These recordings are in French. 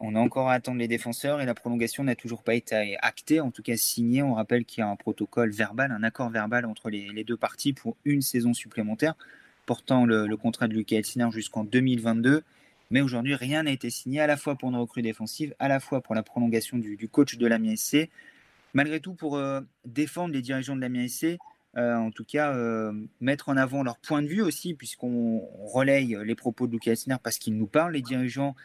on a encore à attendre les défenseurs et la prolongation n'a toujours pas été actée, en tout cas signée. On rappelle qu'il y a un protocole verbal, un accord verbal entre les, deux parties pour une saison supplémentaire, portant le, contrat de Lucas Elsiner jusqu'en 2022. Mais aujourd'hui, rien n'a été signé à la fois pour une recrue défensive, à la fois pour la prolongation du, coach de l'Amiens SC. Malgré tout, pour euh, défendre les dirigeants de l'Amiens SC, euh, en tout cas, euh, mettre en avant leur point de vue aussi, puisqu'on relaye les propos de Lucas Elsiner parce qu'il nous parle, les dirigeants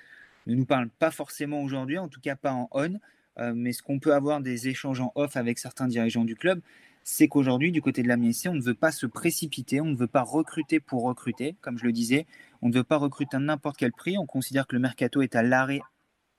ne nous parle pas forcément aujourd'hui, en tout cas pas en on, euh, mais ce qu'on peut avoir des échanges en off avec certains dirigeants du club, c'est qu'aujourd'hui, du côté de la on ne veut pas se précipiter, on ne veut pas recruter pour recruter, comme je le disais, on ne veut pas recruter à n'importe quel prix, on considère que le mercato est à l'arrêt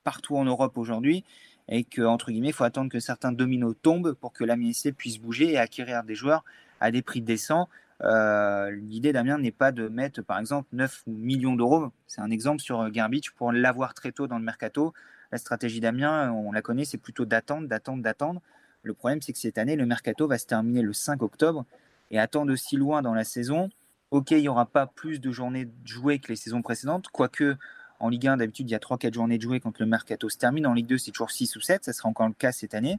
partout en Europe aujourd'hui, et que, entre guillemets, il faut attendre que certains dominos tombent pour que la puisse bouger et acquérir des joueurs à des prix décents l'idée d'Amiens n'est pas de mettre, par exemple, 9 millions d'euros. C'est un exemple sur euh, Garbage pour l'avoir très tôt dans le mercato. La stratégie d'Amiens, on la connaît, c'est plutôt d'attendre, d'attendre, d'attendre. Le problème, c'est que cette année, le mercato va se terminer le 5 octobre et attendre aussi loin dans la saison. Ok, il n'y aura pas plus de journées jouées que les saisons précédentes, quoique en Ligue 1, d'habitude, il y a 3-4 journées de jouées quand le mercato se termine. En Ligue 2, c'est toujours 6 ou 7, ça sera encore le cas cette année.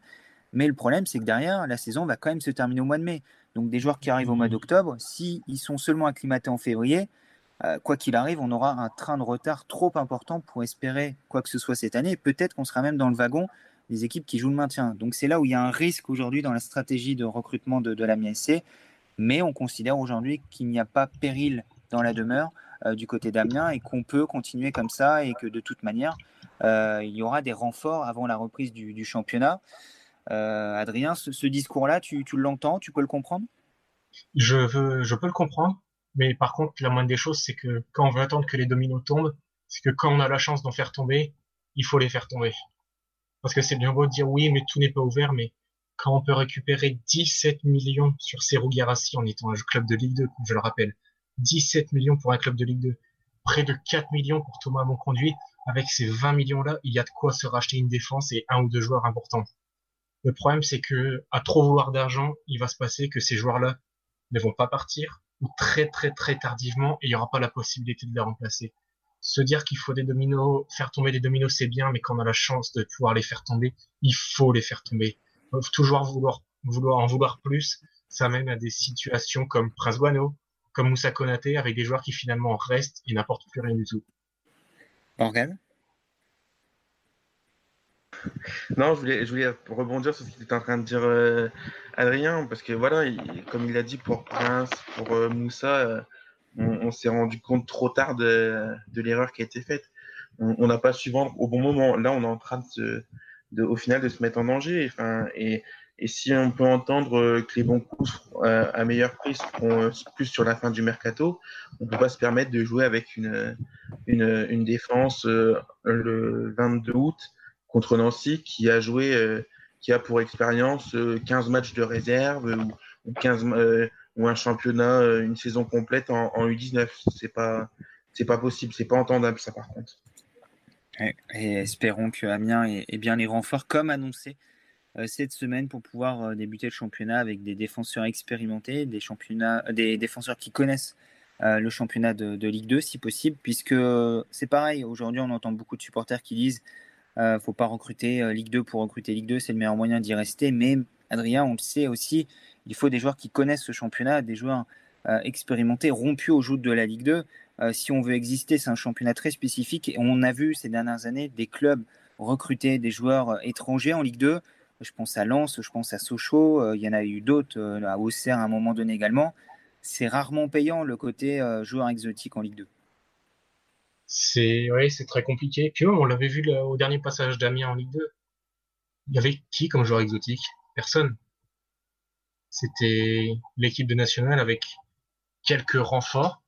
Mais le problème, c'est que derrière, la saison va quand même se terminer au mois de mai. Donc des joueurs qui arrivent au mois d'octobre, s'ils sont seulement acclimatés en février, euh, quoi qu'il arrive, on aura un train de retard trop important pour espérer quoi que ce soit cette année. Peut-être qu'on sera même dans le wagon des équipes qui jouent le maintien. Donc c'est là où il y a un risque aujourd'hui dans la stratégie de recrutement de, de la MSC. Mais on considère aujourd'hui qu'il n'y a pas péril dans la demeure euh, du côté d'Amiens et qu'on peut continuer comme ça et que de toute manière, euh, il y aura des renforts avant la reprise du championnat. Euh, Adrien, ce, discours-là, tu, l'entends, tu peux le comprendre? Je, veux, je peux le comprendre, mais par contre, la moindre des choses, c'est que quand on veut attendre que les dominos tombent, c'est que quand on a la chance d'en faire tomber, il faut les faire tomber. Parce que c'est bien beau de dire oui, mais tout n'est pas ouvert, mais quand on peut récupérer 17 millions sur Serou Garassi en étant un club de Ligue 2, je le rappelle, 17 millions pour un club de Ligue 2, près de 4 millions pour Thomas Monconduit, avec ces 20 millions-là, il y a de quoi se racheter une défense et un ou deux joueurs importants. Le problème, c'est que à trop vouloir d'argent, il va se passer que ces joueurs-là ne vont pas partir ou très très très tardivement et il n'y aura pas la possibilité de les remplacer. Se dire qu'il faut des dominos, faire tomber des dominos, c'est bien, mais quand on a la chance de pouvoir les faire tomber, il faut les faire tomber. Toujours vouloir, vouloir en vouloir plus, ça mène à des situations comme Prince Guano, comme Moussa Konaté, avec des joueurs qui finalement restent et n'apportent plus rien du tout. Morgan? Non, je voulais, je voulais rebondir sur ce qu'il était en train de dire euh, Adrien, parce que voilà, comme il a dit pour Prince, pour euh, Moussa, euh, on, s'est rendu compte trop tard de, l'erreur qui a été faite. On n'a pas su vendre au bon moment. Là, on est en train de, de, au final de se mettre en danger. Enfin, et, et si on peut entendre que les bons coups à meilleur prix seront plus sur la fin du mercato, on ne peut pas se permettre de jouer avec une, une, une défense le 22 août contre Nancy qui a joué, euh, qui a pour expérience 15 euh, matchs de réserve ou, 15, euh, ou un championnat, une saison complète en, U19. C'est pas, pas possible, c'est pas entendable ça par contre. Et, espérons que Amiens ait, bien les renforts comme annoncé cette semaine pour pouvoir débuter le championnat avec des défenseurs expérimentés, des, des défenseurs qui connaissent le championnat de, Ligue 2 si possible, puisque c'est pareil, aujourd'hui on entend beaucoup de supporters qui disent ne euh, faut pas recruter euh, Ligue 2 pour recruter Ligue 2, c'est le meilleur moyen d'y rester. Mais Adrien, on le sait aussi, il faut des joueurs qui connaissent ce championnat, des joueurs euh, expérimentés, rompus au joug de la Ligue 2. si on veut exister, c'est un championnat très spécifique. Et on a vu ces dernières années des clubs recruter des joueurs étrangers en Ligue 2. Je pense à Lens, je pense à Sochaux, il y en a eu d'autres, à Auxerre à un moment donné également. C'est rarement payant le côté joueur exotique en Ligue 2 c'est ouais, c'est très compliqué. Puis on l'avait vu au dernier passage d'Amiens en Ligue 2. Il y avait qui comme joueur exotique? Personne. C'était l'équipe de nationale avec quelques renforts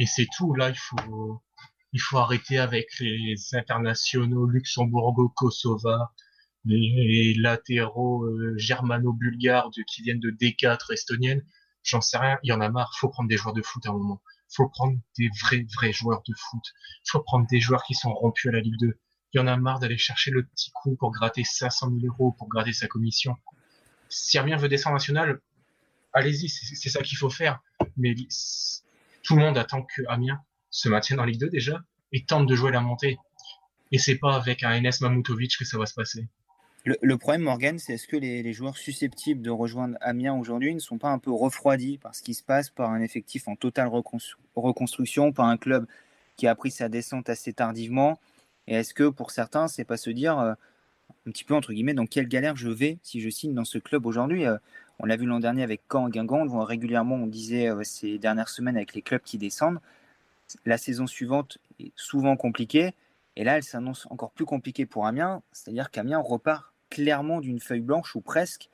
et c'est tout. Là, il faut il faut arrêter avec les internationaux luxembourgo-kosovar, les, latéraux euh, germano-bulgares qui viennent de D4 estonienne. J'en sais rien. Il y en a marre. Faut prendre des joueurs de foot à un moment faut prendre des vrais, vrais joueurs de foot. Faut prendre des joueurs qui sont rompus à la Ligue 2. Il y en a marre d'aller chercher le petit coup pour gratter 500 000 euros, pour gratter sa commission. Si Amiens veut descendre national, allez-y, c'est ça qu'il faut faire. Mais tout le monde attend que Amiens se maintienne en Ligue 2 déjà et tente de jouer la montée. Et c'est pas avec un Enes Mamutovic que ça va se passer. Le, problème, Morgan, c'est est-ce que les, joueurs susceptibles de rejoindre Amiens aujourd'hui ne sont pas un peu refroidis par ce qui se passe, par un effectif en totale reconstruction, par un club qui a pris sa descente assez tardivement? Et est-ce que pour certains, c'est pas se dire euh, un petit peu entre guillemets dans quelle galère je vais si je signe dans ce club aujourd'hui? Euh, On l'a vu l'an dernier avec Caen, Guingamp, régulièrement, on disait euh, ces dernières semaines avec les clubs qui descendent. La saison suivante est souvent compliquée. Et là, elle s'annonce encore plus compliquée pour Amiens, c'est-à-dire qu'Amiens repart clairement d'une feuille blanche ou presque.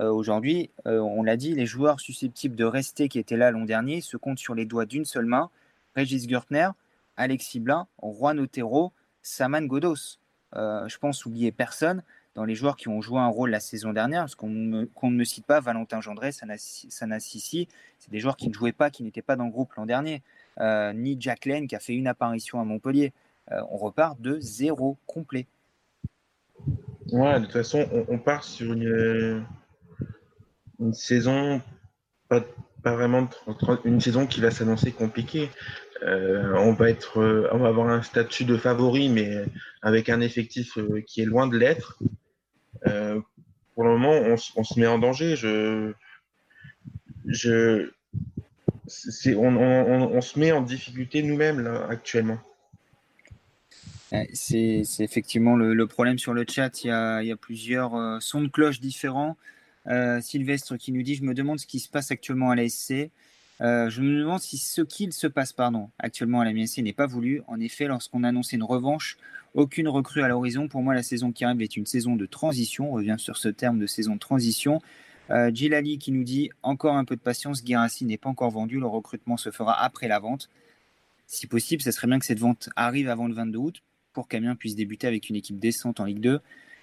Euh, aujourd'hui, euh, on l'a dit, les joueurs susceptibles de rester qui étaient là l'an dernier se comptent sur les doigts d'une seule main. Régis Gertner, Alexis Blin, Juan Otero, Saman Godos. Euh, je pense oublier personne dans les joueurs qui ont joué un rôle la saison dernière, parce qu'on ne me cite pas Valentin Gendré, Sana Sissi, c'est des joueurs qui ne jouaient pas, qui n'étaient pas dans le groupe l'an dernier, ni Jack Lane qui a fait une apparition à Montpellier. on repart de zéro complet. Ouais, de toute façon, on, part sur une, une saison, pas, pas, vraiment une saison qui va s'annoncer compliquée. Euh, on va être, euh, on va avoir un statut de favori, mais avec un effectif euh, qui est loin de l'être. pour le moment, on, se met en danger. Je, je, on, on, on, se met en difficulté nous-mêmes actuellement. C'est effectivement le, problème sur le chat. Il y a, plusieurs euh, sons de cloche différents. Euh, Sylvestre qui nous dit Je me demande ce qui se passe actuellement à la SC. Euh, je me demande si ce qu'il se passe pardon, actuellement à la MSC n'est pas voulu. En effet, lorsqu'on annonçait une revanche, aucune recrue à l'horizon. Pour moi, la saison qui arrive est une saison de transition. On revient sur ce terme de saison de transition. Euh, Gilali qui nous dit Encore un peu de patience, Guirassi n'est pas encore vendu. Le recrutement se fera après la vente. Si possible, ce serait bien que cette vente arrive avant le 22 août pour qu'Amiens puisse débuter avec une équipe décente en Ligue 2.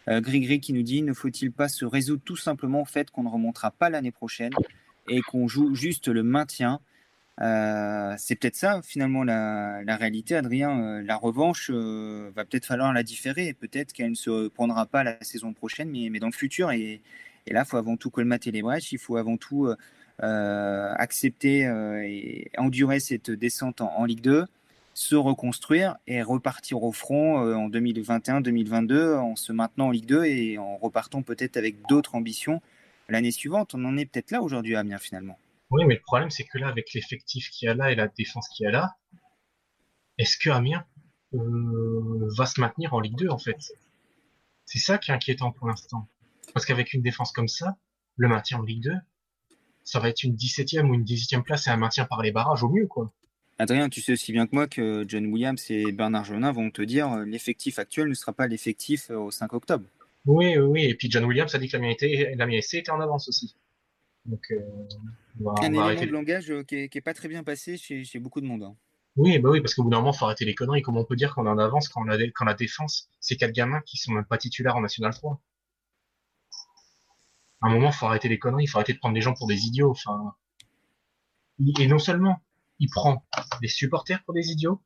Euh, Grigri qui nous dit ne faut-il pas se résoudre tout simplement au fait qu'on ne remontera pas l'année prochaine et qu'on joue juste le maintien? Euh, c'est peut-être ça finalement la, réalité, Adrien. Euh, la revanche va peut-être falloir la différer. Peut-être qu'elle ne se prendra pas la saison prochaine, mais, dans le futur. Et, là, il faut avant tout colmater les brèches. Il faut avant tout accepter et endurer cette descente en, en Ligue 2 se reconstruire et repartir au front euh, en 2021-2022 en se maintenant en Ligue 2 et en repartant peut-être avec d'autres ambitions l'année suivante. On en est peut-être là aujourd'hui à Amiens finalement. Oui, mais le problème c'est que là, avec l'effectif qu'il y a là et la défense qu'il y a là, est-ce que Amiens euh, va se maintenir en Ligue 2 en fait? C'est ça qui est inquiétant pour l'instant. Parce qu'avec une défense comme ça, le maintien en Ligue 2, ça va être une 17e ou une 18e place et un maintien par les barrages au mieux, quoi. Adrien, tu sais aussi bien que moi que John Williams et Bernard Jonin vont te dire euh, l'effectif actuel ne sera pas l'effectif euh, au 5 octobre. Oui, oui, et puis John Williams a dit que la était, était en avance aussi. Donc, euh, un élément de langage qui n'est pas très bien passé chez, beaucoup de monde. Hein. Oui, bah oui, parce qu'au bout d'un moment, il faut arrêter les conneries. Comment on peut dire qu'on est en avance quand, la, quand la défense, c'est quatre gamins qui sont même pas titulaires en National 3 À un moment, il faut arrêter les conneries, il faut arrêter de prendre les gens pour des idiots. Enfin, et non seulement il prend les supporters pour des idiots,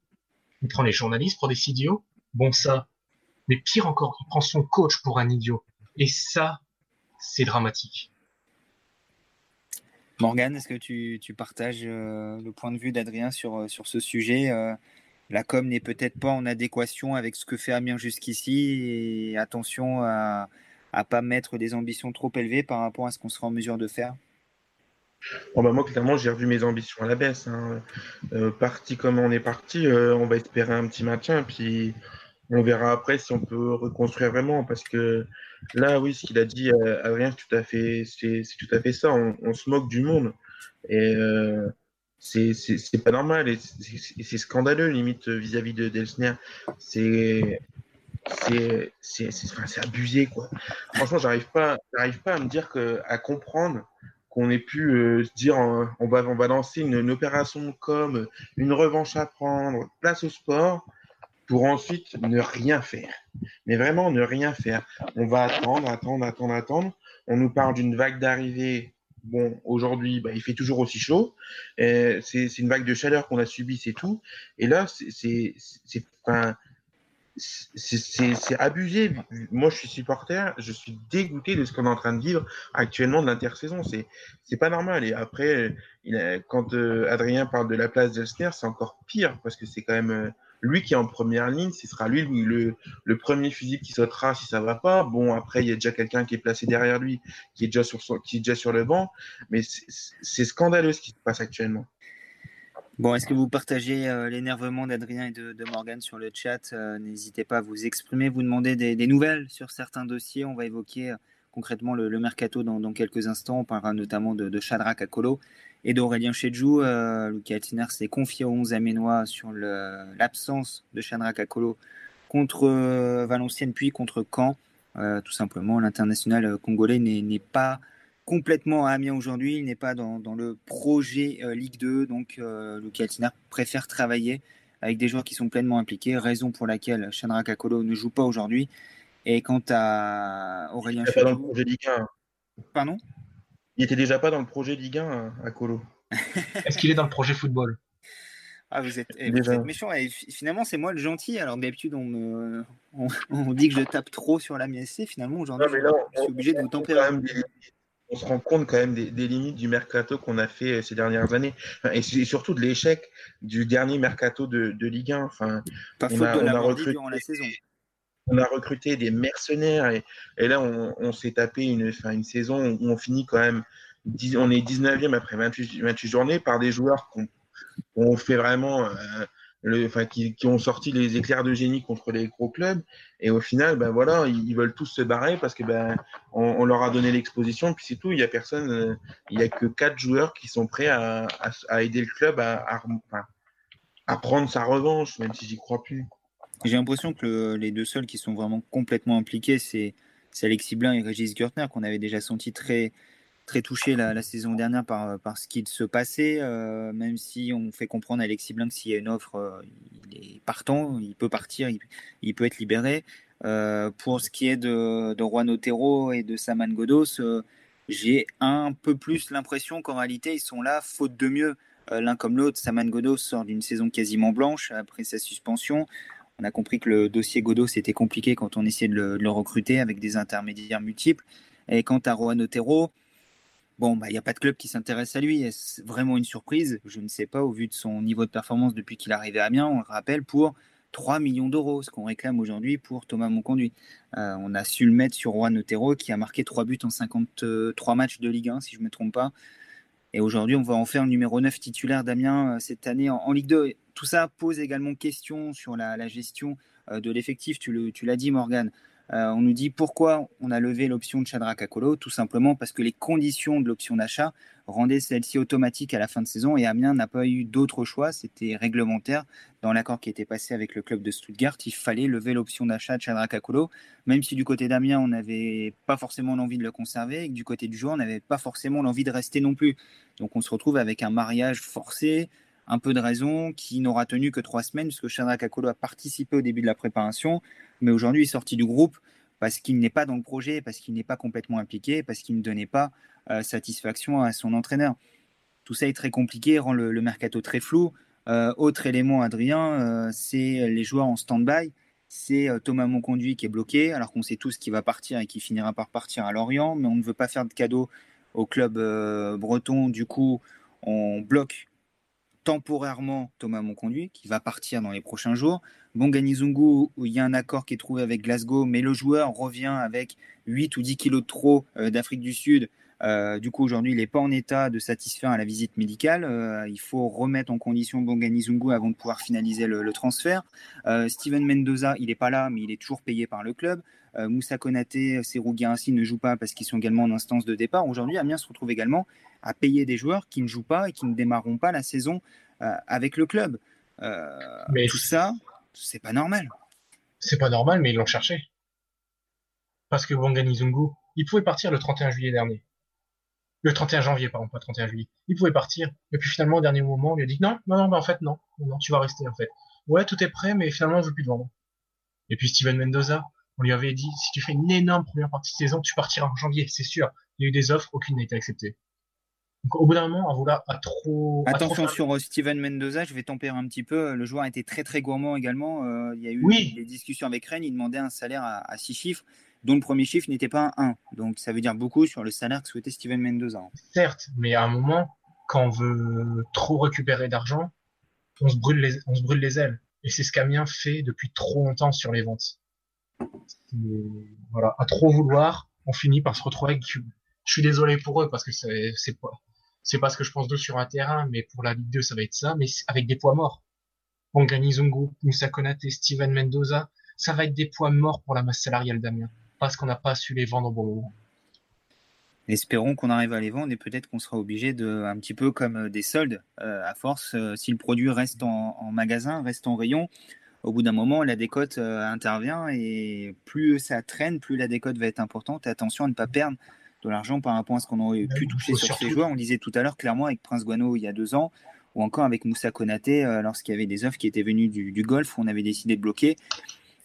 il prend les journalistes pour des idiots. Bon, ça. Mais pire encore, il prend son coach pour un idiot. Et ça, c'est dramatique. Morgane, est-ce que tu, partages euh, le point de vue d'Adrien sur, euh, ce sujet euh, La com n'est peut-être pas en adéquation avec ce que fait Amiens jusqu'ici et attention à ne pas mettre des ambitions trop élevées par rapport à ce qu'on sera en mesure de faire? Bon, bah moi, clairement, j'ai revu mes ambitions à la baisse. Hein. Euh, parti comme on est parti, euh, on va espérer un petit maintien, puis on verra après si on peut reconstruire vraiment. Parce que là, oui, ce qu'il a dit, euh, Adrien, c'est tout à fait, c'est, tout à fait ça. On, se moque du monde. Et c'est, c'est, pas normal. Et c'est, scandaleux, limite, vis-à-vis de Delsner. C'est. C'est, c'est, abusé, quoi. Franchement, j'arrive pas, j'arrive pas à me dire que, à comprendre qu'on ait pu euh, se dire on, va, on va lancer une, opération comme une revanche à prendre, place au sport, pour ensuite ne rien faire. Mais vraiment ne rien faire. On va attendre, attendre, attendre, attendre. On nous parle d'une vague d'arrivée. Bon, aujourd'hui, bah, il fait toujours aussi chaud. C'est une vague de chaleur qu'on a subie, c'est tout. Et là, c'est c'est abusé. Moi, je suis supporter, je suis dégoûté de ce qu'on est en train de vivre actuellement de l'intersaison. C'est pas normal. Et après, quand euh, Adrien parle de la place d'Elsner, c'est encore pire parce que c'est quand même euh, lui qui est en première ligne, ce sera lui le, le premier physique qui sautera si ça va pas. Bon, après, il y a déjà quelqu'un qui est placé derrière lui, qui est déjà sur, son, qui est déjà sur le banc, mais c'est scandaleux ce qui se passe actuellement. Bon, est-ce que vous partagez euh, l'énervement d'Adrien et de, de, Morgan sur le chat? Euh, N'hésitez pas à vous exprimer, vous demander des, nouvelles sur certains dossiers. On va évoquer euh, concrètement le, mercato dans, quelques instants. On parlera notamment de, de Shadrach Akolo et d'Aurélien Chedjou. Lucas Altiner s'est confié aux 11 Aménois sur l'absence de Shadrach Akolo contre Valenciennes puis contre Caen. Tout simplement, l'international congolais n'est pas complètement à Amiens aujourd'hui. Il n'est pas dans, dans, le projet Ligue 2. Donc, euh, Lucas Altiner préfère travailler avec des joueurs qui sont pleinement impliqués, raison pour laquelle Shadrach Akolo ne joue pas aujourd'hui. Et quant à Aurélien Chedjou... dans le projet Ligue 1. Pardon? Il était déjà pas dans le projet Ligue 1 à Colo. Est-ce qu'il est dans le projet football? Ah, vous êtes, eh, vous êtes méchant. Et finalement, c'est moi le gentil. Alors, d'habitude, on, me, on, on, dit que je tape trop sur la MSC. Finalement, aujourd'hui, je, je, suis obligé de vous tempérer. On se rend compte quand même des, des limites du mercato qu'on a fait euh, ces dernières années. Et, surtout de l'échec du dernier mercato de, de Ligue 1. Enfin, Pas faute a, de la recruté, durant la saison on a recruté des mercenaires et, et là on, on s'est tapé une, enfin, une saison où on finit quand même, on est 19e après 28, 28 journées par des joueurs qui ont, fait vraiment, euh, le, qui, ont sorti les éclairs de génie contre les gros clubs et au final, ben voilà, ils, veulent tous se barrer parce que ben on, leur a donné l'exposition puis c'est tout, il y a personne, euh, il y a que quatre joueurs qui sont prêts à, aider le club à, prendre sa revanche, même si j'y crois plus. J'ai l'impression que le, les deux seuls qui sont vraiment complètement impliqués, c'est Alexis Blin et Régis Gürtner, qu'on avait déjà senti très, très touchés la, saison dernière par, par ce qui se passait, euh, même si on fait comprendre à Alexis Blin que s'il y a une offre, euh, il est partant, il peut partir, il, peut être libéré. Euh, pour ce qui est de, de Juan Otero et de Saman Godos, euh, j'ai un peu plus l'impression qu'en réalité, ils sont là faute de mieux. Euh, l'un comme l'autre, Saman Godos sort d'une saison quasiment blanche après sa suspension. On a compris que le dossier Godot, c'était compliqué quand on essayait de le, recruter avec des intermédiaires multiples. Et quant à Rohan Otero, bon, bah, il n'y a pas de club qui s'intéresse à lui. Est-ce vraiment une surprise? Je ne sais pas, au vu de son niveau de performance depuis qu'il est arrivé à Amiens, on le rappelle, pour 3 millions d'euros, ce qu'on réclame aujourd'hui pour Thomas Monconduit. Euh, on a su le mettre sur Rohan Otero, qui a marqué 3 buts en 53 matchs de Ligue 1, si je ne me trompe pas. Et aujourd'hui, on va en faire numéro 9 titulaire d'Amiens euh, cette année en, en, Ligue 2. Tout ça pose également question sur la, la gestion euh, de l'effectif. Tu l'as dit, Morgan. Euh, on nous dit pourquoi on a levé l'option de Shadrach Akolo. Tout simplement parce que les conditions de l'option d'achat rendaient celle-ci automatique à la fin de saison et Amiens n'a pas eu d'autre choix. C'était réglementaire dans l'accord qui était passé avec le club de Stuttgart. Il fallait lever l'option d'achat de Shadrach Akolo, même si du côté d'Amiens, on n'avait pas forcément l'envie de le conserver et que du côté du joueur, on n'avait pas forcément l'envie de rester non plus. Donc on se retrouve avec un mariage forcé, un peu de raison, qui n'aura tenu que trois semaines, puisque Shadrach Akolo a participé au début de la préparation, mais aujourd'hui est sorti du groupe parce qu'il n'est pas dans le projet, parce qu'il n'est pas complètement impliqué, parce qu'il ne donnait pas euh, satisfaction à son entraîneur. Tout ça est très compliqué, rend le, mercato très flou. Euh, autre élément, Adrien, euh, c'est les joueurs en stand-by. C'est Thomas Monconduit qui est bloqué, alors qu'on sait tous qu'il va partir et qui finira par partir à Lorient, mais on ne veut pas faire de cadeau au club breton. Du coup, on bloque temporairement Thomas Monconduit, qui va partir dans les prochains jours. Bongani Zungu, il y a un accord qui est trouvé avec Glasgow, mais le joueur revient avec 8 ou 10 kilos de trop euh, d'Afrique du Sud. Euh, du coup, aujourd'hui, il n'est pas en état de satisfaire à la visite médicale. Euh, il faut remettre en condition Bongani Zungu avant de pouvoir finaliser le, le transfert. Euh, Steven Mendoza, il n'est pas là, mais il est toujours payé par le club. Moussa Konaté, Serou ainsi ne jouent pas parce qu'ils sont également en instance de départ. Aujourd'hui, Amiens se retrouve également à payer des joueurs qui ne jouent pas et qui ne démarreront pas la saison avec le club. mais tout ça, c'est pas normal. C'est pas normal, mais ils l'ont cherché. Parce que Bongani Zungu, il pouvait partir le 31 juillet dernier le 31 janvier, pardon, pas 31 juillet. Il pouvait partir. Et puis finalement, au dernier moment, on lui a dit non, non, non, en fait, non. Non, tu vas rester, en fait. Ouais, tout est prêt, mais finalement, on veut plus te vendre. Et puis Steven Mendoza, on lui avait dit, si tu fais une énorme première partie de saison, tu partiras en janvier, c'est sûr. Il y a eu des offres, aucune n'a été acceptée. Donc au bout d'un moment, à vouloir à trop. Attention trop... sur Steven Mendoza, je vais tempérer un petit peu. Le joueur était très très gourmand également. Euh, il y a eu oui. des discussions avec Rennes, il demandait un salaire à, à six chiffres dont le premier chiffre n'était pas un 1. Donc ça veut dire beaucoup sur le salaire que souhaitait Steven Mendoza. Certes, mais à un moment, quand on veut trop récupérer d'argent, on se brûle les, on se brûle les ailes. Et c'est ce qu'Amiens fait depuis trop longtemps sur les ventes. voilà, à trop vouloir, on finit par se retrouver avec. Je suis désolé pour eux parce que c'est pas c'est pas ce que je pense d'eux sur un terrain, mais pour la Ligue 2 ça va être ça, mais avec des poids morts. Bongani Zungu, Moussa Konate, Steven Mendoza, ça va être des poids morts pour la masse salariale d'Amiens parce qu'on n'a pas su les vendre au bon moment. Espérons qu'on arrive à les vendre et peut-être qu'on sera obligé de, un petit peu comme euh, des soldes, euh, à force, euh, si le produit reste en, magasin, reste en rayon, au bout d'un moment, la décote intervient et plus ça traîne, plus la décote va être importante. attention à ne pas perdre de l'argent par rapport à ce qu'on aurait pu toucher sur ces joueurs. On disait tout à l'heure clairement avec Prince Guano il y a deux ans, ou encore avec Moussa Konaté lorsqu'il y avait des offres qui étaient venues du, du golf, où on avait décidé de bloquer.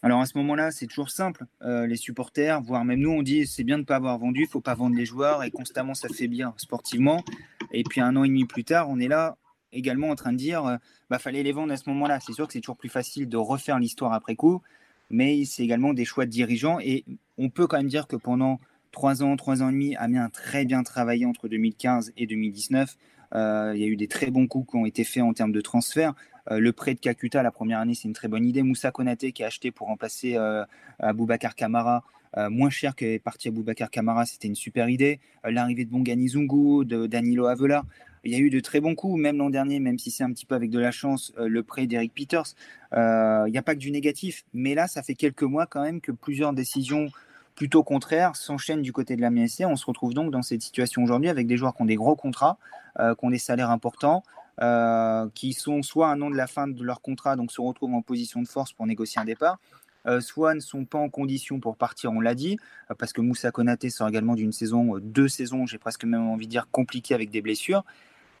Alors à ce moment-là, c'est toujours simple. Euh, les supporters, voire même nous, on dit c'est bien de ne pas avoir vendu, il faut pas vendre les joueurs et constamment ça fait bien sportivement. Et puis un an et demi plus tard, on est là également en train de dire euh, bah fallait les vendre à ce moment-là. C'est sûr que c'est toujours plus facile de refaire l'histoire après coup, mais c'est également des choix de dirigeants et on peut quand même dire que pendant trois ans, trois ans et demi, Amiens a très bien travaillé entre 2015 et 2019. Euh, il y a eu des très bons coups qui ont été faits en termes de transfert. Euh, le prêt de Kakuta la première année, c'est une très bonne idée. Moussa Konaté qui a acheté pour remplacer euh, Aboubacar Kamara, euh, moins cher que parti Aboubacar Kamara, c'était une super idée. L'arrivée de Bongani Zungu, de Danilo Avela, il y a eu de très bons coups, même l'an dernier, même si c'est un petit peu avec de la chance, le prêt d'Eric Peters. Il n'y a pas que du négatif, mais là, ça fait quelques mois quand même que plusieurs décisions plutôt contraires s'enchaînent du côté de la MSC. On se retrouve donc dans cette situation aujourd'hui avec des joueurs qui ont des gros contrats, qui ont des salaires importants, euh, qui sont soit un an de la fin de leur contrat, donc se retrouvent en position de force pour négocier un départ, euh, soit ne sont pas en condition pour partir, on l'a dit, euh, parce que Moussa Konaté sort également d'une saison, deux saisons, j'ai presque même envie de dire compliquées avec des blessures.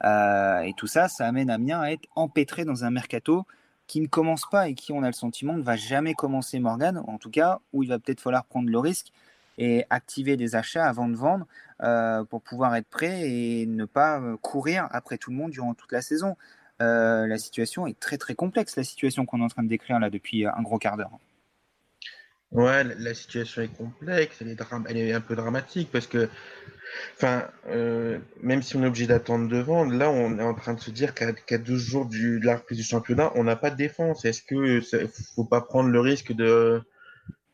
et tout ça, ça amène Amiens à être empêtré dans un mercato qui ne commence pas et qui, on a le sentiment, ne va jamais commencer Morgan, en tout cas, où il va peut-être falloir prendre le risque et activer des achats avant de vendre euh, pour pouvoir être prêt et ne pas euh, courir après tout le monde durant toute la saison. Euh, la situation est très très complexe, la situation qu'on est en train de décrire là depuis un gros quart d'heure. Ouais, la situation est complexe, elle est, un peu dramatique parce que, enfin, même si on est obligé d'attendre de vendre, là on est en train de se dire qu'à 12 jours de la reprise du championnat, on n'a pas de défense. Est-ce que faut pas prendre le risque de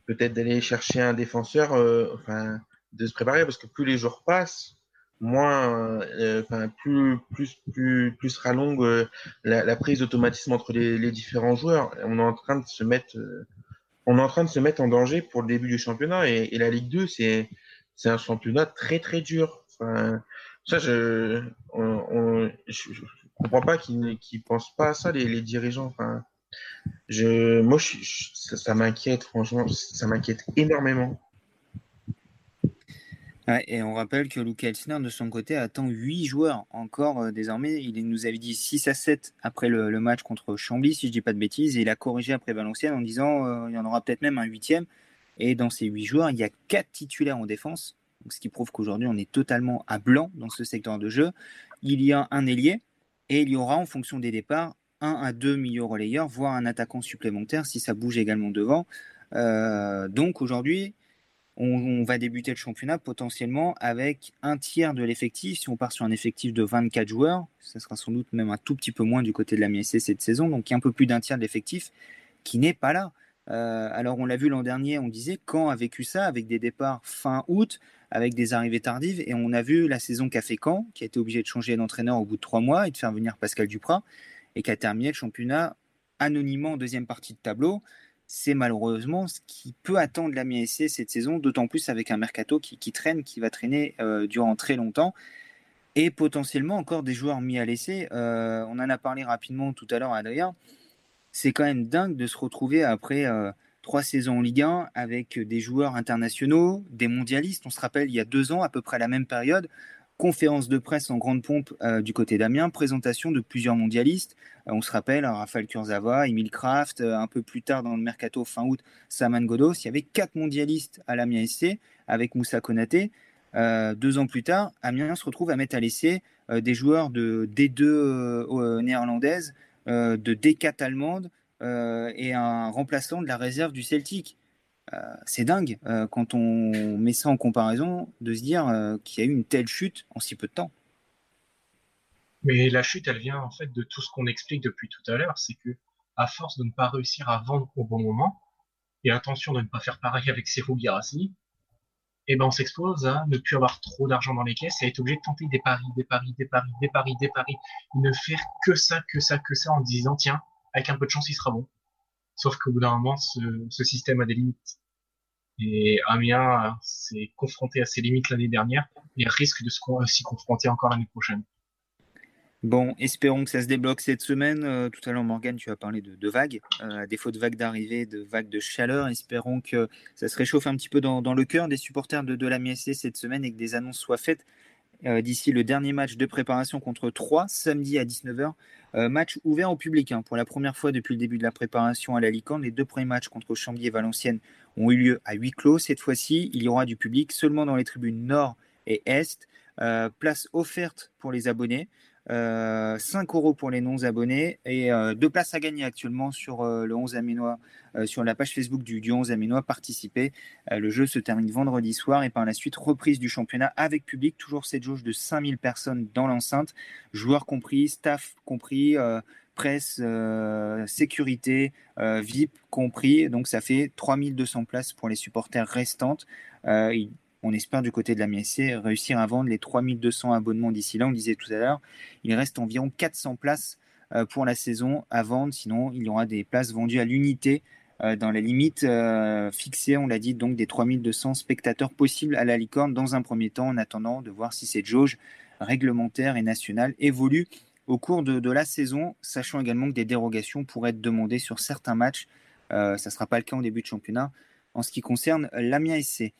peut-être d'aller chercher un défenseur, euh, enfin, de se préparer parce que plus les jours passent, moins, euh, enfin, plus, plus, plus, plus sera longue euh, la, prise d'automatisme entre les, différents joueurs. On est en train de se mettre, on est en train de se mettre en danger pour le début du championnat et, la Ligue 2, c'est, c'est un championnat très très dur. Enfin, ça, je, on, je, comprends pas qu'ils ne pensent pas à ça les, les dirigeants. Enfin, je, moi, ça, m'inquiète, franchement, ça m'inquiète énormément. et on rappelle que Luca Elsner, de son côté, attend 8 joueurs encore euh, désormais. Il nous avait dit 6 à 7 après le, match contre Chambly, si je ne dis pas de bêtises, et il a corrigé après Valenciennes en disant euh, il y en aura peut-être même un huitième. Et dans ces 8 joueurs, il y a 4 titulaires en défense, ce qui prouve qu'aujourd'hui, on est totalement à blanc dans ce secteur de jeu. Il y a un ailier, et il y aura, en fonction des départs, un à deux milieux relayeurs, voire un attaquant supplémentaire si ça bouge également devant. Euh, donc aujourd'hui, on, va débuter le championnat potentiellement avec un tiers de l'effectif. Si on part sur un effectif de 24 joueurs, ça sera sans doute même un tout petit peu moins du côté de la MSC cette saison, donc un peu plus d'un tiers de l'effectif qui n'est pas là. Euh, alors on l'a vu l'an dernier, on disait quand a vécu ça avec des départs fin août, avec des arrivées tardives, et on a vu la saison qu'a fait Caen, qui a été obligé de changer d'entraîneur au bout de trois mois et de faire venir Pascal Duprat et qui a terminé le championnat anonymement en deuxième partie de tableau. C'est malheureusement ce qui peut attendre la MSC cette saison, d'autant plus avec un mercato qui, traîne, qui va traîner euh, durant très longtemps, et potentiellement encore des joueurs mis à l'essai. Euh, on en a parlé rapidement tout à l'heure, Adrien. C'est quand même dingue de se retrouver après euh, trois saisons en Ligue 1 avec des joueurs internationaux, des mondialistes. On se rappelle, il y a deux ans, à peu près la même période, conférence de presse en grande pompe euh, du côté d'Amiens, présentation de plusieurs mondialistes. Euh, on se rappelle, hein, Raphaël Kurzawa, Emile Kraft, euh, un peu plus tard dans le mercato fin août, Saman Godos. Il y avait quatre mondialistes à l'Amiens SC avec Moussa Konaté. deux ans plus tard, Amiens se retrouve à mettre à l'essai des joueurs de D2 néerlandaise, de D4 allemande et un remplaçant de la réserve du Celtic. Euh, c'est dingue euh, quand on met ça en comparaison de se dire euh, qu'il y a eu une telle chute en si peu de temps. Mais la chute, elle vient en fait de tout ce qu'on explique depuis tout à l'heure, c'est que à force de ne pas réussir à vendre au bon moment, et attention de ne pas faire pareil avec Serhou Girassi, et ben on s'expose à ne plus avoir trop d'argent dans les caisses et à être obligé de tenter des paris, des paris, des paris, des paris, des paris, et ne faire que ça, que ça, que ça en disant tiens, avec un peu de chance il sera bon. Sauf qu'au bout d'un moment, ce système a des limites. Et Amiens s'est confronté à ses limites l'année dernière et risque de s'y confronter encore l'année prochaine. Bon, espérons que ça se débloque cette semaine. Euh, tout à l'heure, Morgan, tu as parlé de, vagues. Euh, à défaut de vagues d'arrivée, de vagues de chaleur, espérons que ça se réchauffe un petit peu dans, le cœur des supporters de, de la MSC cette semaine et que des annonces soient faites euh, d'ici le dernier match de préparation contre 3, samedi à 19h. match ouvert au public hein. pour la première fois depuis le début de la préparation à la Licorne. Les deux premiers matchs contre Chambly et Valenciennes ont eu lieu à huis clos. Cette fois-ci, il y aura du public seulement dans les tribunes nord et est. place offerte pour les abonnés. 5 euh, euros pour les non-abonnés et euh, deux places à gagner actuellement sur euh, le 11 Aménois, sur la page Facebook du, du 11 Aménois. Participer. le jeu se termine vendredi soir et par la suite reprise du championnat avec public. Toujours cette jauge de 5000 personnes dans l'enceinte, joueurs compris, staff compris. presse, sécurité, VIP compris. Donc ça fait 3200 places pour les supporters restantes. On espère du côté de la MSC réussir à vendre les 3200 abonnements d'ici là. On disait tout à l'heure, il reste environ 400 places euh, pour la saison à vendre. Sinon, il y aura des places vendues à l'unité euh, dans les limites euh, fixées, on l'a dit, donc des 3200 spectateurs possibles à la licorne dans un premier temps, en attendant de voir si cette jauge réglementaire et nationale évolue au cours de, la saison, sachant également que des dérogations pourraient être demandées sur certains matchs. ça ne sera pas le cas en début de championnat en ce qui concerne l'Amiens SC.